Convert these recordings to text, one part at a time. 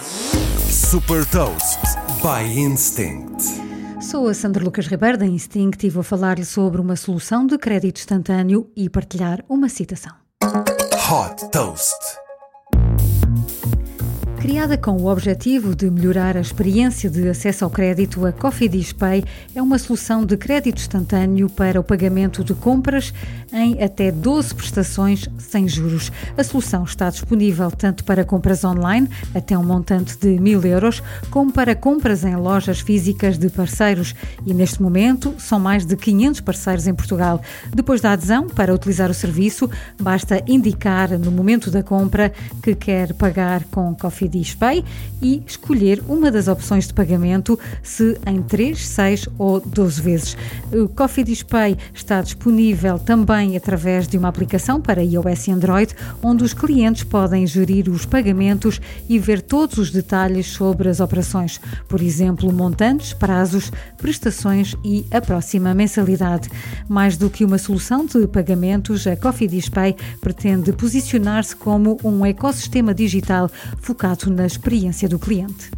Super Toast by Instinct. Sou a Sandra Lucas Ribeiro da Instinct e vou falar-lhe sobre uma solução de crédito instantâneo e partilhar uma citação. Hot Toast. Criada com o objetivo de melhorar a experiência de acesso ao crédito, a Cofidis Pay é uma solução de crédito instantâneo para o pagamento de compras em até 12 prestações sem juros. A solução está disponível tanto para compras online, até um montante de 1000 euros, como para compras em lojas físicas de parceiros. E neste momento são mais de 500 parceiros em Portugal. Depois da adesão, para utilizar o serviço, basta indicar no momento da compra que quer pagar com Cofidis Pay e escolher uma das opções de pagamento, se em 3, 6 ou 12 vezes. O Cofidis Pay está disponível também através de uma aplicação para iOS e Android, onde os clientes podem gerir os pagamentos e ver todos os detalhes sobre as operações, por exemplo, montantes, prazos, prestações e a próxima mensalidade. Mais do que uma solução de pagamentos, a Cofidis Pay pretende posicionar-se como um ecossistema digital focado na experiência do cliente.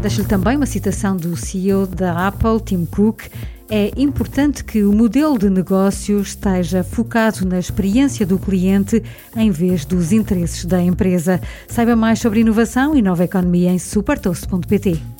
Deixo-lhe também uma citação do CEO da Apple, Tim Cook. É importante que o modelo de negócio esteja focado na experiência do cliente em vez dos interesses da empresa. Saiba mais sobre inovação e nova economia em supertoast.pt.